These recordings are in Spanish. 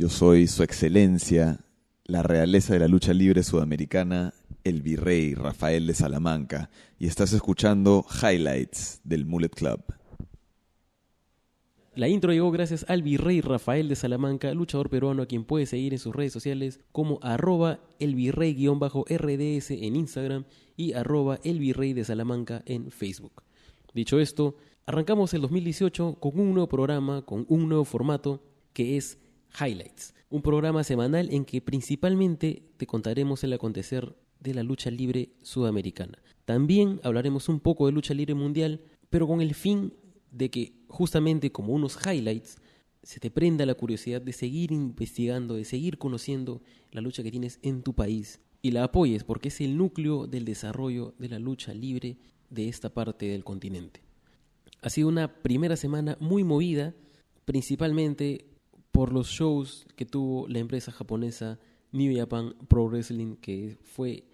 Yo soy Su Excelencia, la realeza de la lucha libre sudamericana, el virrey Rafael de Salamanca, y estás escuchando Highlights del Mullet Club. La intro llegó gracias al virrey Rafael de Salamanca, luchador peruano a quien puede seguir en sus redes sociales como arroba elvirrey-rds en Instagram y arroba elvirrey de Salamanca en Facebook. Dicho esto, arrancamos el 2018 con un nuevo programa, con un nuevo formato que es Highlights, un programa semanal en que principalmente te contaremos el acontecer de la lucha libre sudamericana. También hablaremos un poco de lucha libre mundial, pero con el fin de que justamente como unos highlights se te prenda la curiosidad de seguir investigando, de seguir conociendo la lucha que tienes en tu país y la apoyes porque es el núcleo del desarrollo de la lucha libre de esta parte del continente. Ha sido una primera semana muy movida, principalmente por los shows que tuvo la empresa japonesa New Japan Pro Wrestling, que fue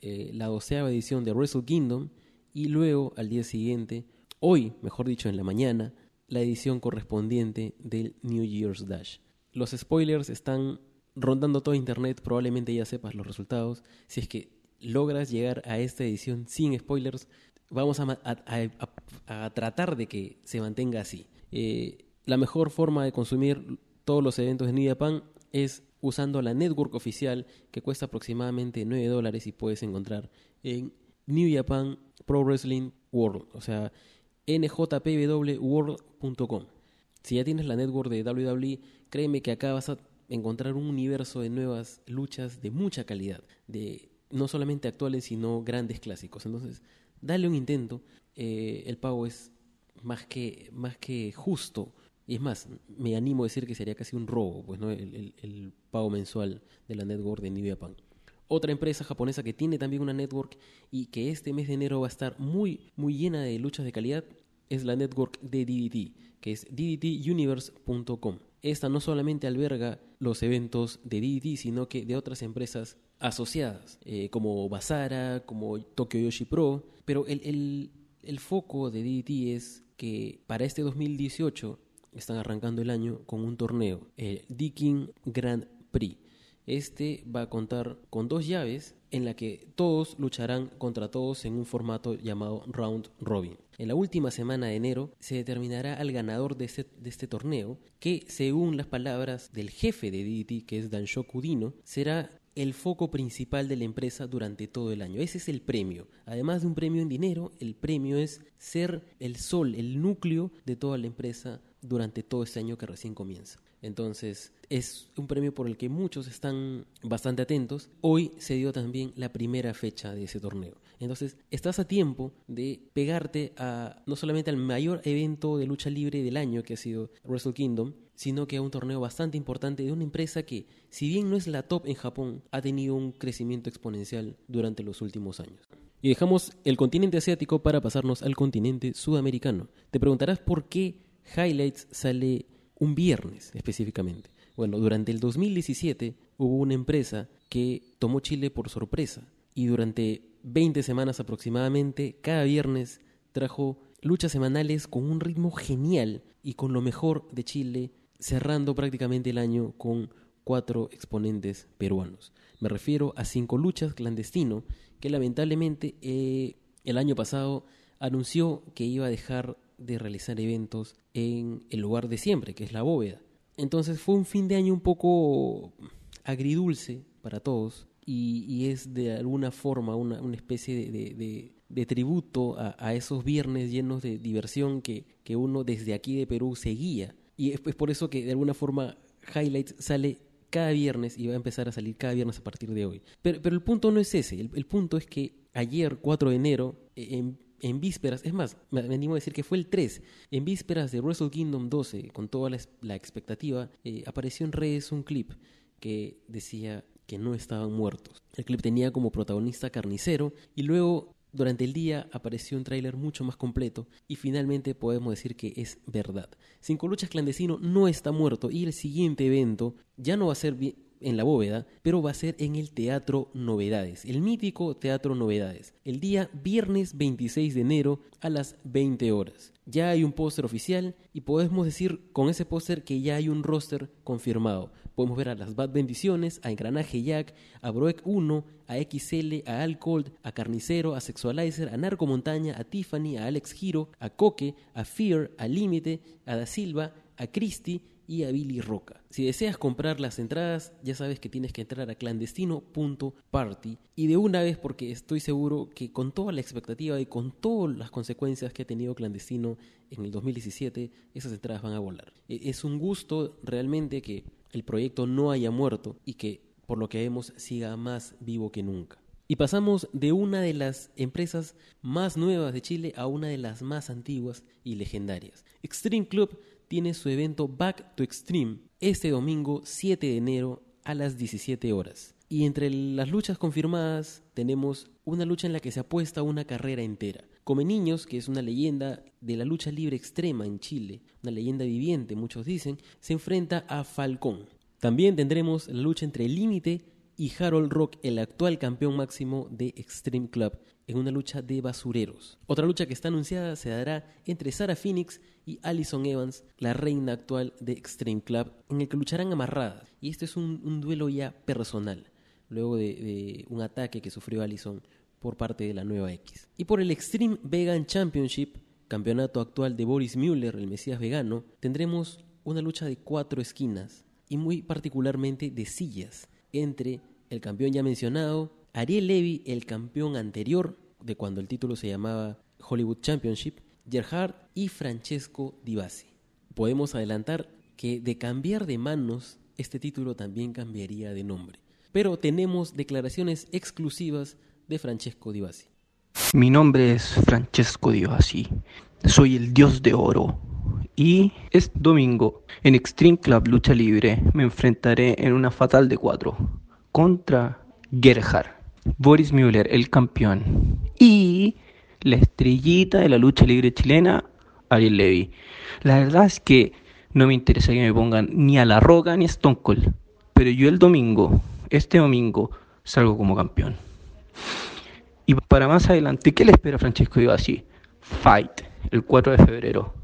eh, la doceava edición de Wrestle Kingdom, y luego al día siguiente, hoy, mejor dicho, en la mañana, la edición correspondiente del New Year's Dash. Los spoilers están rondando todo internet, probablemente ya sepas los resultados. Si es que logras llegar a esta edición sin spoilers, vamos a, tratar de que se mantenga así. Eh, la mejor forma de consumir todos los eventos de New Japan es usando la network oficial que cuesta aproximadamente 9 dólares y puedes encontrar en New Japan Pro Wrestling World, o sea, njpwworld.com. Si ya tienes la network de WWE, créeme que acá vas a encontrar un universo de nuevas luchas de mucha calidad, de no solamente actuales, sino grandes clásicos. Entonces, dale un intento. Eh, el pago es más que, más que justo y es más, me animo a decir que sería casi un robo, pues, ¿no? El, pago mensual de la network de Pan. Otra empresa japonesa que tiene también una network y que este mes de enero va a estar muy, muy llena de luchas de calidad es la network de DDT, que es ddtuniverse.com. Esta no solamente alberga los eventos de DDT, sino que de otras empresas asociadas, eh, como Basara, como Tokyo Yoshi Pro, pero el, el, el foco de DDT es que para este 2018 están arrancando el año con un torneo, el Dicking Grand Prix. Este va a contar con dos llaves en la que todos lucharán contra todos en un formato llamado Round Robin. En la última semana de enero se determinará al ganador de este, de este torneo, que según las palabras del jefe de DDT, que es Danshoku Dino, será el foco principal de la empresa durante todo el año. Ese es el premio. Además de un premio en dinero, el premio es ser el sol, el núcleo de toda la empresa durante todo este año que recién comienza. Entonces, es un premio por el que muchos están bastante atentos. Hoy se dio también la primera fecha de ese torneo. Entonces, estás a tiempo de pegarte a no solamente al mayor evento de lucha libre del año que ha sido Wrestle Kingdom, sino que a un torneo bastante importante de una empresa que, si bien no es la top en Japón, ha tenido un crecimiento exponencial durante los últimos años. Y dejamos el continente asiático para pasarnos al continente sudamericano. Te preguntarás por qué Highlights sale un viernes específicamente. Bueno, durante el 2017 hubo una empresa que tomó Chile por sorpresa y durante 20 semanas aproximadamente, cada viernes trajo luchas semanales con un ritmo genial y con lo mejor de Chile, cerrando prácticamente el año con cuatro exponentes peruanos. Me refiero a cinco luchas clandestino que lamentablemente eh, el año pasado anunció que iba a dejar de realizar eventos en el lugar de siempre, que es la bóveda. Entonces fue un fin de año un poco agridulce para todos y, es de alguna forma una, especie de, tributo a, esos viernes llenos de diversión que, que uno desde aquí de Perú seguía. Y es, por eso que de alguna forma Highlights sale cada viernes y va a empezar a salir cada viernes a partir de hoy. Pero, pero el punto no es ese, el, punto es que ayer, 4 de enero, en, en vísperas, es más, me, a decir que fue el 3, en vísperas de Wrestle Kingdom 12, con toda la, expectativa, eh, apareció en redes un clip que decía que no estaban muertos. El clip tenía como protagonista Carnicero y luego durante el día apareció un tráiler mucho más completo y finalmente podemos decir que es verdad. Cinco Luchas Clandestino no está muerto y el siguiente evento ya no va a ser en la bóveda, pero va a ser en el Teatro Novedades, el mítico Teatro Novedades, el día viernes 26 de enero a las 20 horas. Ya hay un póster oficial y podemos decir con ese póster que ya hay un roster confirmado. Podemos ver a las Bad Bendiciones, a Engranaje Jack, a Broek 1, a XL, a Al Cold, a Carnicero, a Sexualizer, a Narco Montaña, a Tiffany, a Alex Giro, a Coque, a Fear, a Límite, a Da Silva, a Christie y a Billy Roca. Si deseas comprar las entradas, ya sabes que tienes que entrar a clandestino.party y de una vez porque estoy seguro que con toda la expectativa y con todas las consecuencias que ha tenido clandestino en el 2017, esas entradas van a volar. E, es un gusto realmente que el proyecto no haya muerto y que por lo que vemos siga más vivo que nunca. Y pasamos de una de las empresas más nuevas de Chile a una de las más antiguas y legendarias. Extreme Club tiene su evento Back to Extreme este domingo 7 de enero a las 17 horas. Y entre las luchas confirmadas tenemos una lucha en la que se apuesta una carrera entera. Come Niños, que es una leyenda de la lucha libre extrema en Chile, una leyenda viviente, muchos dicen, se enfrenta a Falcón. También tendremos la lucha entre Límite y Harold Rock, el actual campeón máximo de Extreme Club, en una lucha de basureros. Otra lucha que está anunciada se dará entre Sarah Phoenix y Alison Evans, la reina actual de Extreme Club, en el que lucharán amarradas. Y este es un, duelo ya personal, luego de, un ataque que sufrió Alison por parte de la nueva X. Y por el Extreme Vegan Championship, campeonato actual de Boris Mueller, el Mesías vegano, tendremos una lucha de cuatro esquinas y muy particularmente de sillas entre el campeón ya mencionado, Ariel Levy, el campeón anterior de cuando el título se llamaba Hollywood Championship, Gerhard y Francesco Di Bassi. Podemos adelantar que de cambiar de manos, este título también cambiaría de nombre. Pero tenemos declaraciones exclusivas de Francesco Di Bassi. Mi nombre es Francesco Di Bassi. Soy el dios de oro. Y este domingo en Extreme Club Lucha Libre me enfrentaré en una fatal de cuatro contra Gerhard, Boris Müller, el campeón, y la estrellita de la lucha libre chilena, Ariel Levy. La verdad es que no me interesa que me pongan ni a La Roca ni a Stone Cold, pero yo el domingo, este domingo, salgo como campeón. Y para más adelante, ¿qué le espera a Francesco así Fight, el 4 de febrero.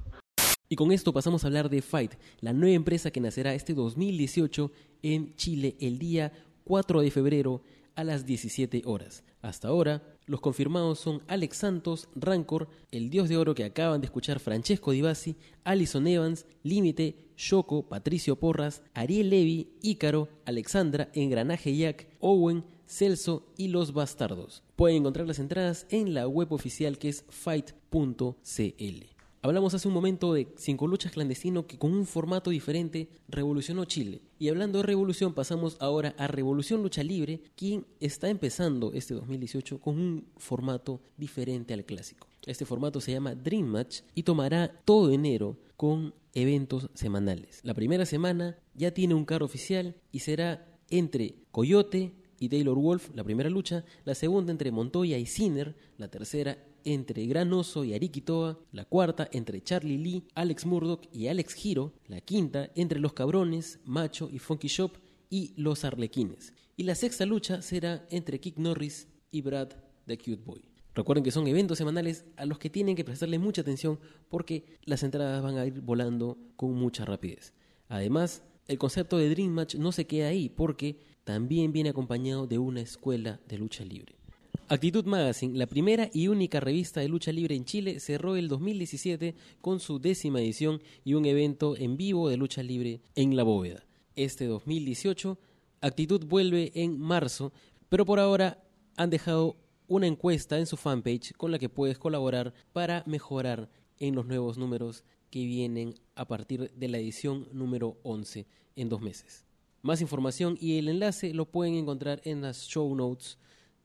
Y con esto pasamos a hablar de Fight, la nueva empresa que nacerá este 2018 en Chile el día 4 de febrero a las 17 horas. Hasta ahora, los confirmados son Alex Santos, Rancor, el Dios de Oro que acaban de escuchar Francesco Di Bassi, Alison Evans, Límite, Shoko, Patricio Porras, Ariel Levy, Ícaro, Alexandra, Engranaje Jack, Owen, Celso y Los Bastardos. Pueden encontrar las entradas en la web oficial que es fight.cl. Hablamos hace un momento de Cinco Luchas Clandestino que con un formato diferente revolucionó Chile. Y hablando de revolución, pasamos ahora a Revolución Lucha Libre, quien está empezando este 2018 con un formato diferente al clásico. Este formato se llama Dream Match y tomará todo enero con eventos semanales. La primera semana ya tiene un carro oficial y será entre Coyote y Taylor Wolf, la primera lucha, la segunda entre Montoya y Sinner, la tercera entre Gran Oso y Ariki Toa, la cuarta entre Charlie Lee, Alex Murdoch y Alex Giro, la quinta entre Los Cabrones, Macho y Funky Shop y Los Arlequines. Y la sexta lucha será entre Kick Norris y Brad the Cute Boy. Recuerden que son eventos semanales a los que tienen que prestarle mucha atención porque las entradas van a ir volando con mucha rapidez. Además, el concepto de Dream Match no se queda ahí porque también viene acompañado de una escuela de lucha libre. Actitud Magazine, la primera y única revista de lucha libre en Chile, cerró el 2017 con su décima edición y un evento en vivo de lucha libre en la bóveda. Este 2018, Actitud vuelve en marzo, pero por ahora han dejado una encuesta en su fanpage con la que puedes colaborar para mejorar en los nuevos números que vienen a partir de la edición número 11 en dos meses. Más información y el enlace lo pueden encontrar en las show notes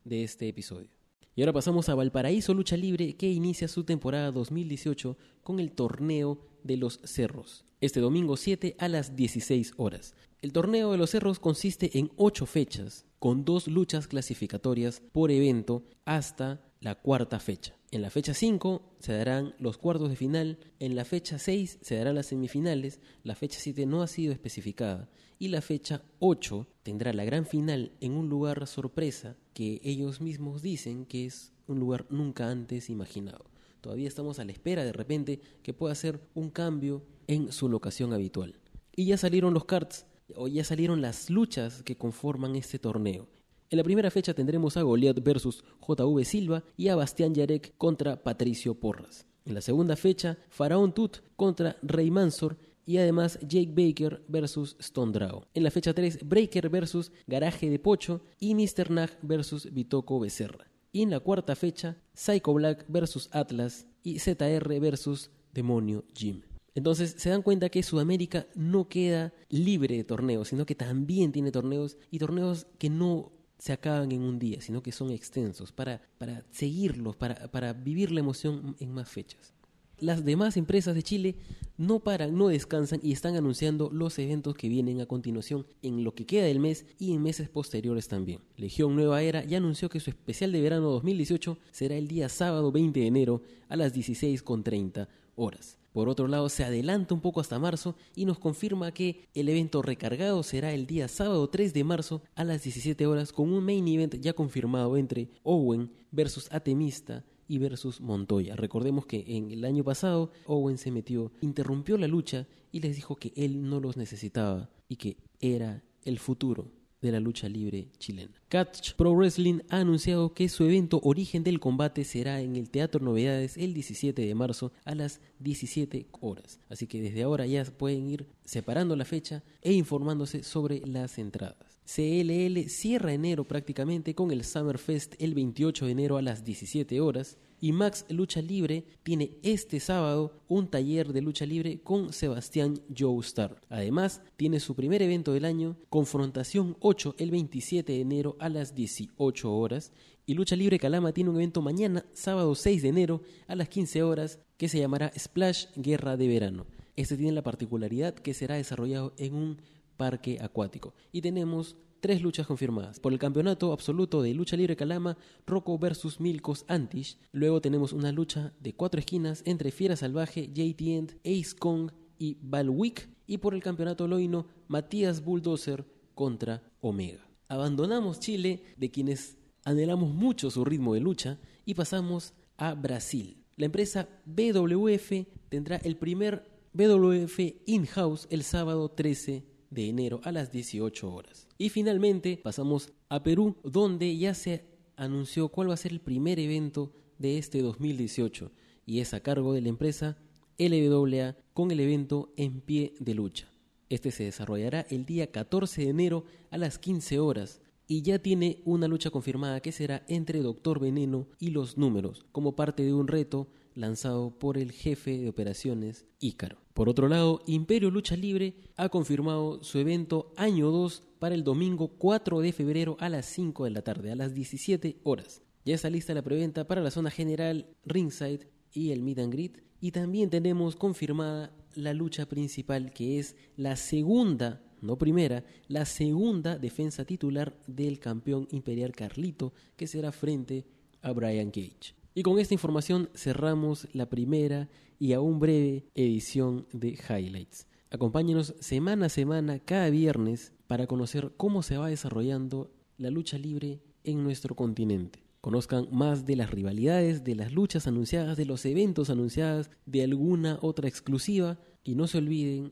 de este episodio. Y ahora pasamos a Valparaíso Lucha Libre que inicia su temporada 2018 con el torneo de los cerros. Este domingo 7 a las 16 horas. El torneo de los cerros consiste en 8 fechas con dos luchas clasificatorias por evento hasta la cuarta fecha. En la fecha 5 se darán los cuartos de final, en la fecha 6 se darán las semifinales, la fecha 7 no ha sido especificada y la fecha 8 tendrá la gran final en un lugar sorpresa que ellos mismos dicen que es un lugar nunca antes imaginado. todavía estamos a la espera de repente que pueda hacer un cambio en su locación habitual. Y ya salieron los cards, o ya salieron las luchas que conforman este torneo. En la primera fecha tendremos a Goliath versus JV Silva y a Bastián Yarek contra Patricio Porras. En la segunda fecha, Faraón Tut contra Rey Mansor y además Jake Baker versus Stone Drago. En la fecha 3, Breaker versus Garaje de Pocho y Mr. Nag versus Bitoco Becerra. Y en la cuarta fecha, Psycho Black versus Atlas y ZR versus Demonio Jim. Entonces se dan cuenta que Sudamérica no queda libre de torneos, sino que también tiene torneos y torneos que no se acaban en un día, sino que son extensos para, para seguirlos, para, para vivir la emoción en más fechas. Las demás empresas de Chile no paran, no descansan y están anunciando los eventos que vienen a continuación en lo que queda del mes y en meses posteriores también. Legión Nueva Era ya anunció que su especial de verano 2018 será el día sábado 20 de enero a las 16.30 horas. Por otro lado, se adelanta un poco hasta marzo y nos confirma que el evento recargado será el día sábado 3 de marzo a las 17 horas con un main event ya confirmado entre Owen versus Atemista y versus Montoya. Recordemos que en el año pasado Owen se metió, interrumpió la lucha y les dijo que él no los necesitaba y que era el futuro la lucha libre chilena. Catch Pro Wrestling ha anunciado que su evento Origen del Combate será en el Teatro Novedades el 17 de marzo a las 17 horas. Así que desde ahora ya pueden ir separando la fecha e informándose sobre las entradas. CLL cierra enero prácticamente con el Summer Fest el 28 de enero a las 17 horas y Max Lucha Libre tiene este sábado un taller de lucha libre con Sebastián Joestar. Además, tiene su primer evento del año, Confrontación 8, el 27 de enero a las 18 horas. Y Lucha Libre Calama tiene un evento mañana, sábado 6 de enero a las 15 horas, que se llamará Splash Guerra de Verano. Este tiene la particularidad que será desarrollado en un parque acuático. Y tenemos tres luchas confirmadas. Por el campeonato absoluto de lucha libre Calama, Rocco versus Milkos Antish. Luego tenemos una lucha de cuatro esquinas entre Fiera Salvaje, JT End, Ace Kong y Balwick. Y por el campeonato loino, Matías Bulldozer contra Omega. Abandonamos Chile, de quienes anhelamos mucho su ritmo de lucha, y pasamos a Brasil. La empresa BWF tendrá el primer BWF in-house el sábado 13 de enero a las 18 horas. Y finalmente pasamos a Perú, donde ya se anunció cuál va a ser el primer evento de este 2018 y es a cargo de la empresa LWA con el evento En pie de lucha. Este se desarrollará el día 14 de enero a las 15 horas y ya tiene una lucha confirmada que será entre Doctor Veneno y los números, como parte de un reto lanzado por el jefe de operaciones Ícaro. Por otro lado, Imperio Lucha Libre ha confirmado su evento año 2 para el domingo 4 de febrero a las 5 de la tarde, a las 17 horas. Ya está lista la preventa para la zona general Ringside y el Meet and Greet. Y también tenemos confirmada la lucha principal que es la segunda no primera, la segunda defensa titular del campeón imperial Carlito, que será frente a Brian Cage. Y con esta información cerramos la primera y aún breve edición de Highlights. Acompáñenos semana a semana, cada viernes, para conocer cómo se va desarrollando la lucha libre en nuestro continente. Conozcan más de las rivalidades, de las luchas anunciadas, de los eventos anunciados, de alguna otra exclusiva y no se olviden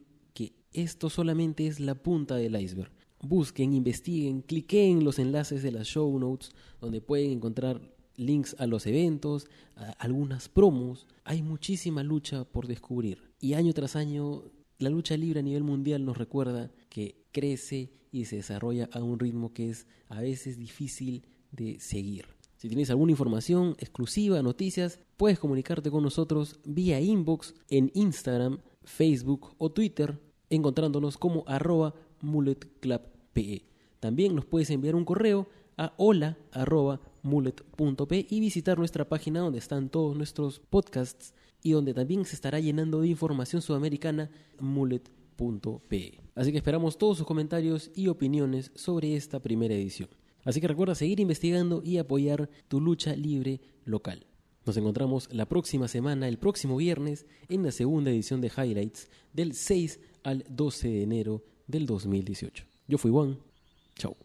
esto solamente es la punta del iceberg. Busquen, investiguen, cliquen los enlaces de las show notes donde pueden encontrar links a los eventos, algunas promos. Hay muchísima lucha por descubrir. Y año tras año la lucha libre a nivel mundial nos recuerda que crece y se desarrolla a un ritmo que es a veces difícil de seguir. Si tienes alguna información exclusiva, noticias, puedes comunicarte con nosotros vía inbox en Instagram, Facebook o Twitter encontrándonos como arroba mulletclubpe. También nos puedes enviar un correo a hola arroba mullet.p y visitar nuestra página donde están todos nuestros podcasts y donde también se estará llenando de información sudamericana mullet.pe. Así que esperamos todos sus comentarios y opiniones sobre esta primera edición. Así que recuerda seguir investigando y apoyar tu lucha libre local. Nos encontramos la próxima semana, el próximo viernes, en la segunda edición de Highlights del 6 al 12 de enero del 2018. Yo fui Juan. Chao.